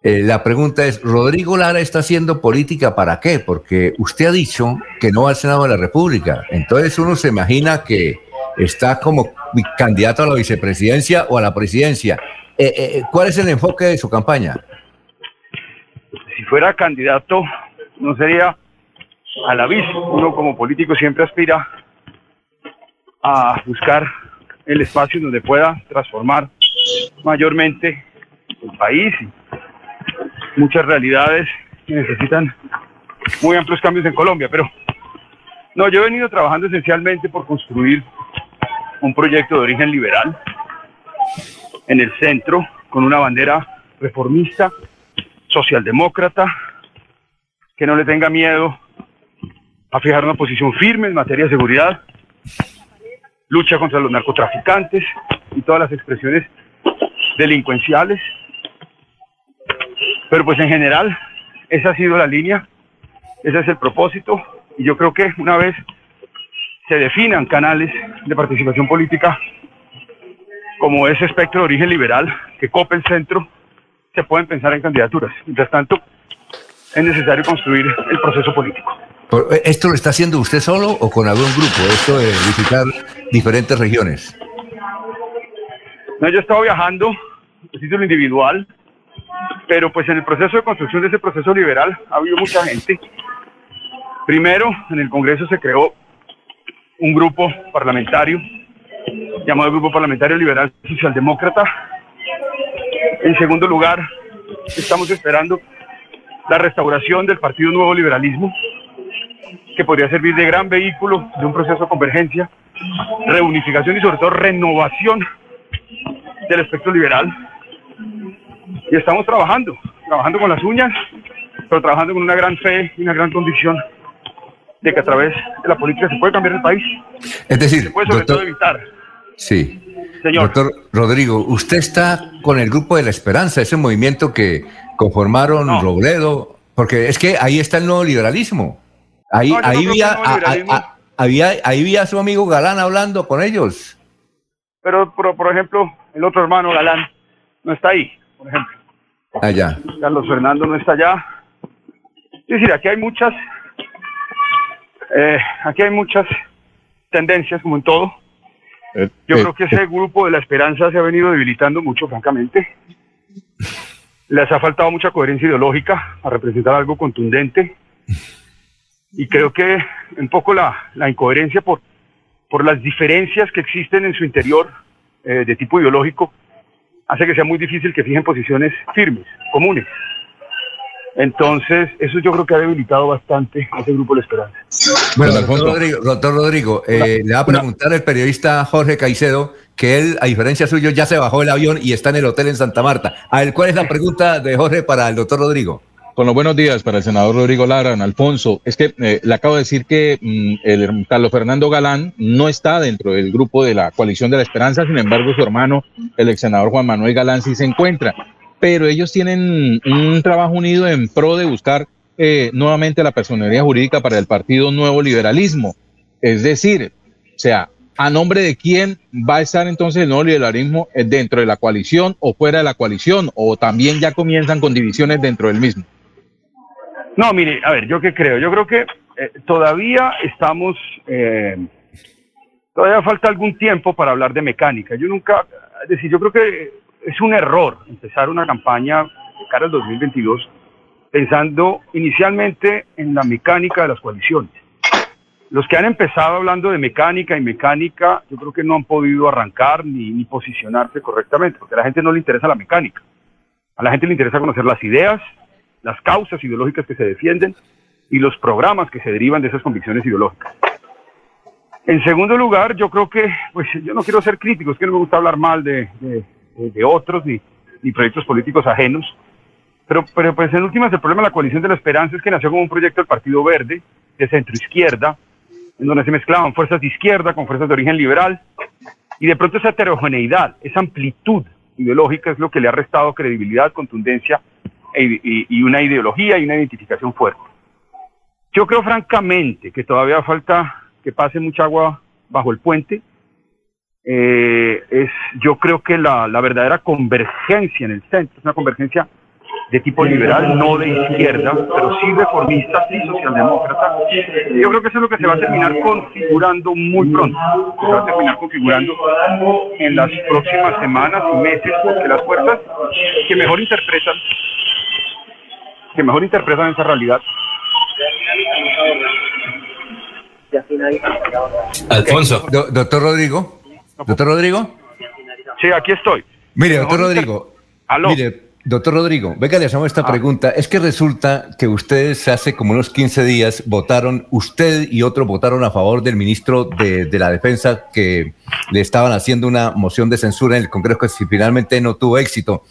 Eh, la pregunta es, ¿Rodrigo Lara está haciendo política para qué? Porque usted ha dicho que no va al Senado de la República. Entonces uno se imagina que está como candidato a la vicepresidencia o a la presidencia. Eh, eh, ¿Cuál es el enfoque de su campaña? Si fuera candidato, no sería a la vice. Uno como político siempre aspira a buscar el espacio donde pueda transformar mayormente el país muchas realidades que necesitan muy amplios cambios en Colombia. Pero no, yo he venido trabajando esencialmente por construir un proyecto de origen liberal en el centro, con una bandera reformista, socialdemócrata, que no le tenga miedo a fijar una posición firme en materia de seguridad, lucha contra los narcotraficantes y todas las expresiones delincuenciales. Pero pues en general, esa ha sido la línea, ese es el propósito, y yo creo que una vez se definan canales de participación política como ese espectro de origen liberal que cope el centro, se pueden pensar en candidaturas. Mientras tanto, es necesario construir el proceso político. ¿Esto lo está haciendo usted solo o con algún grupo? Esto de visitar diferentes regiones. No, yo he estado viajando a título individual, pero pues en el proceso de construcción de ese proceso liberal ha habido mucha gente. Primero, en el Congreso se creó un grupo parlamentario llamado Grupo Parlamentario Liberal Socialdemócrata. En segundo lugar, estamos esperando la restauración del Partido Nuevo Liberalismo, que podría servir de gran vehículo de un proceso de convergencia, reunificación y sobre todo renovación del espectro liberal. Y estamos trabajando, trabajando con las uñas, pero trabajando con una gran fe y una gran convicción de que a través de la política se puede cambiar el país. Es decir, se puede sobre todo evitar. Sí. Señor. Doctor Rodrigo, usted está con el Grupo de la Esperanza, ese movimiento que conformaron Robledo, porque es que ahí está el nuevo liberalismo. Ahí, ahí, había, ahí había su amigo Galán hablando con ellos. Pero, por, por ejemplo, el otro hermano Galán no está ahí, por ejemplo. Allá. Carlos Fernando no está allá. Es decir, aquí hay muchas, eh, aquí hay muchas tendencias, como en todo. Eh, Yo eh, creo que ese grupo de la esperanza se ha venido debilitando mucho, francamente. Les ha faltado mucha coherencia ideológica a representar algo contundente. Y creo que un poco la, la incoherencia por, por las diferencias que existen en su interior de tipo ideológico hace que sea muy difícil que fijen posiciones firmes, comunes. Entonces, eso yo creo que ha debilitado bastante a ese grupo de esperanza. Bueno, doctor Rodrigo, doctor Rodrigo eh, le va a preguntar el periodista Jorge Caicedo que él, a diferencia suyo, ya se bajó el avión y está en el hotel en Santa Marta. A él, ¿cuál es la pregunta de Jorge para el doctor Rodrigo? Con los buenos días para el senador Rodrigo Lara, Alfonso. Es que eh, le acabo de decir que mm, el Carlos Fernando Galán no está dentro del grupo de la coalición de la esperanza, sin embargo su hermano, el ex senador Juan Manuel Galán, sí se encuentra. Pero ellos tienen un trabajo unido en pro de buscar eh, nuevamente la personería jurídica para el Partido Nuevo Liberalismo. Es decir, o sea, ¿a nombre de quién va a estar entonces el nuevo liberalismo eh, dentro de la coalición o fuera de la coalición? ¿O también ya comienzan con divisiones dentro del mismo? No, mire, a ver, yo qué creo. Yo creo que eh, todavía estamos, eh, todavía falta algún tiempo para hablar de mecánica. Yo nunca, es decir, yo creo que es un error empezar una campaña de cara al 2022 pensando inicialmente en la mecánica de las coaliciones. Los que han empezado hablando de mecánica y mecánica, yo creo que no han podido arrancar ni, ni posicionarse correctamente, porque a la gente no le interesa la mecánica. A la gente le interesa conocer las ideas, las causas ideológicas que se defienden y los programas que se derivan de esas convicciones ideológicas. En segundo lugar, yo creo que, pues yo no quiero ser crítico, es que no me gusta hablar mal de, de, otros ni, ni, proyectos políticos ajenos, pero, pero pues en últimas el problema de la coalición de la esperanza es que nació como un proyecto del Partido Verde, de centro izquierda, en donde se mezclaban fuerzas de izquierda con fuerzas de origen liberal, y de pronto esa heterogeneidad, esa amplitud ideológica es lo que le ha restado credibilidad, contundencia y, una ideología y una identificación fuerte. Yo creo francamente que todavía falta que pase mucha agua bajo el puente. Eh, es, yo creo que la, verdadera convergencia en el centro es una convergencia de tipo liberal, no de izquierda, pero sí reformista, sí socialdemócrata. Yo creo que eso es lo que se va a terminar configurando muy pronto. Se va a terminar configurando en las próximas semanas y meses, porque las fuerzas que mejor interpretan, que mejor interpretan esa realidad. Alfonso. doctor Rodrigo. Doctor Rodrigo. Sí, aquí estoy. Mire, doctor Rodrigo. Mire, doctor Rodrigo, venga, le hacemos esta ah. pregunta. Es que resulta que ustedes hace como unos 15 días votaron, usted y otros votaron a favor del ministro de, la Defensa que le estaban haciendo una moción de censura en el Congreso que finalmente no tuvo éxito.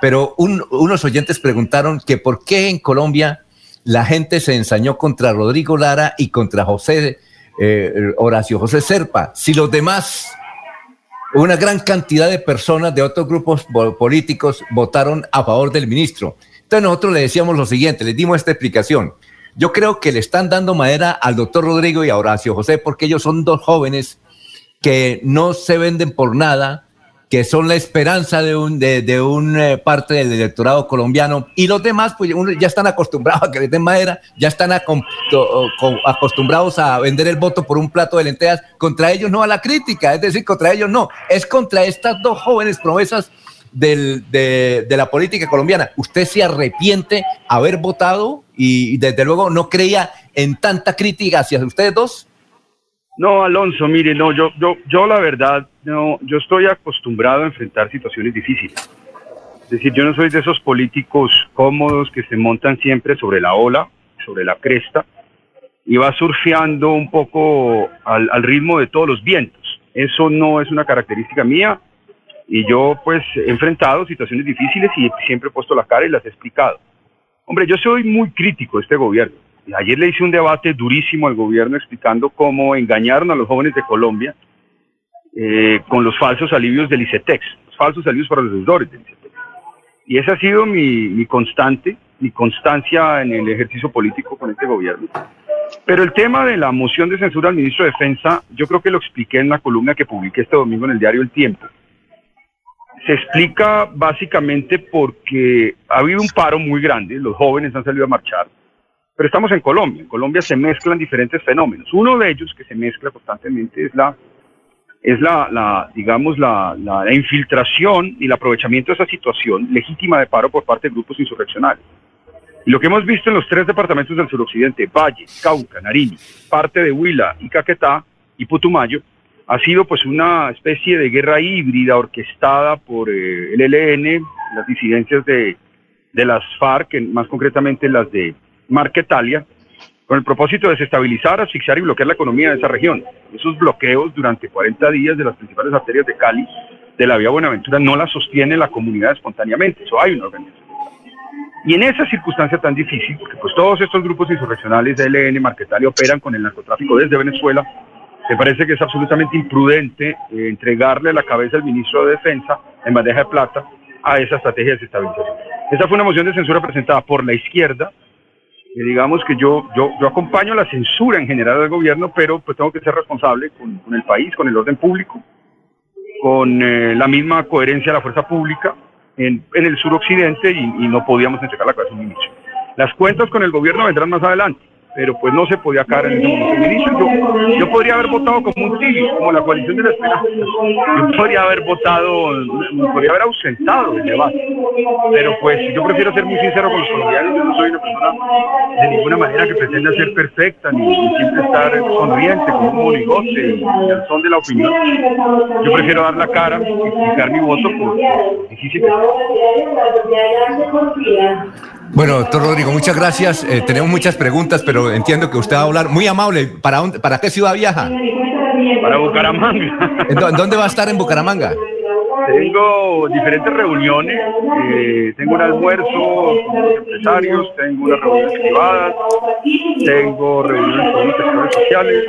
Pero unos oyentes preguntaron que por qué en Colombia la gente se ensañó contra Rodrigo Lara y contra José eh, Horacio José Serpa, si los demás una gran cantidad de personas de otros grupos políticos votaron a favor del ministro. Entonces nosotros le decíamos lo siguiente, le dimos esta explicación. Yo creo que le están dando madera al doctor Rodrigo y a Horacio José porque ellos son dos jóvenes que no se venden por nada, que son la esperanza de un de, un eh, parte del electorado colombiano y los demás pues ya están acostumbrados a que les den madera, ya están acostumbrados a vender el voto por un plato de lentejas, contra ellos no a la crítica, es decir, contra ellos no, es contra estas dos jóvenes promesas del, de, de, la política colombiana. ¿Usted se arrepiente haber votado y desde luego no creía en tanta crítica hacia ustedes dos? No, Alonso, mire, no, yo, yo, yo la verdad, no, yo estoy acostumbrado a enfrentar situaciones difíciles. Es decir, yo no soy de esos políticos cómodos que se montan siempre sobre la ola, sobre la cresta, y va surfeando un poco al, al ritmo de todos los vientos. Eso no es una característica mía, y yo pues he enfrentado situaciones difíciles y siempre he puesto la cara y las he explicado. Hombre, yo soy muy crítico de este gobierno Ayer le hice un debate durísimo al gobierno explicando cómo engañaron a los jóvenes de Colombia eh, con los falsos alivios del ICETEX, los falsos alivios para los deudores del ICETEX. Y esa ha sido mi, mi constante, mi constancia en el ejercicio político con este gobierno. Pero el tema de la moción de censura al ministro de Defensa, yo creo que lo expliqué en la columna que publiqué este domingo en el diario El Tiempo. Se explica básicamente porque ha habido un paro muy grande, los jóvenes han salido a marchar, pero estamos en Colombia. En Colombia se mezclan diferentes fenómenos. Uno de ellos que se mezcla constantemente es la, es la, la digamos, la, la, infiltración y el aprovechamiento de esa situación legítima de paro por parte de grupos insurreccionales. Y lo que hemos visto en los tres departamentos del suroccidente, Valle, Cauca, Nariño, parte de Huila y Caquetá y Putumayo, ha sido pues una especie de guerra híbrida orquestada por eh, el ELN, las disidencias de, de las FARC, más concretamente las de Marquetalia, con el propósito de desestabilizar, asfixiar y bloquear la economía de esa región. Esos bloqueos durante 40 días de las principales arterias de Cali, de la vía Buenaventura, no la sostiene la comunidad espontáneamente, eso hay una organización. Y en esa circunstancia tan difícil, porque pues todos estos grupos insurreccionales de LN, Marquetalia, operan con el narcotráfico desde Venezuela, me parece que es absolutamente imprudente eh, entregarle la cabeza al ministro de Defensa en bandeja de plata a esa estrategia de desestabilización. Esa fue una moción de censura presentada por la izquierda, digamos que yo, yo, yo acompaño la censura en general del gobierno, pero pues tengo que ser responsable con, el país, con el orden público, con eh, la misma coherencia de la fuerza pública en, en el suroccidente y, y no podíamos entregar la un inicio. Las cuentas con el gobierno vendrán más adelante pero pues no se podía caer en ese momento. Yo, yo podría haber votado como un tibio, como la coalición de la esperanza. Yo podría haber votado, podría haber ausentado el debate. Pero pues yo prefiero ser muy sincero con los colombianos. Yo no soy una persona de ninguna manera que pretenda ser perfecta, ni, siempre estar sonriente como un monigote al son de la opinión. Yo prefiero dar la cara y explicar mi voto por difícil. Bueno, doctor Rodrigo, muchas gracias. Eh, tenemos muchas preguntas, pero entiendo que usted va a hablar muy amable. ¿Para, para qué ciudad viaja? Para Bucaramanga. ¿Dónde va a estar en Bucaramanga? Tengo diferentes reuniones, eh, tengo un almuerzo con los empresarios, tengo unas reuniones privadas, tengo reuniones con los sectores sociales,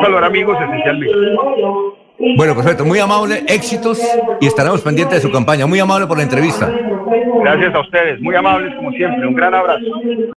saludar amigos esencialmente. Bueno, perfecto, muy amable, éxitos y estaremos pendientes de su campaña. Muy amable por la entrevista. Gracias a ustedes, muy amables como siempre, un gran abrazo.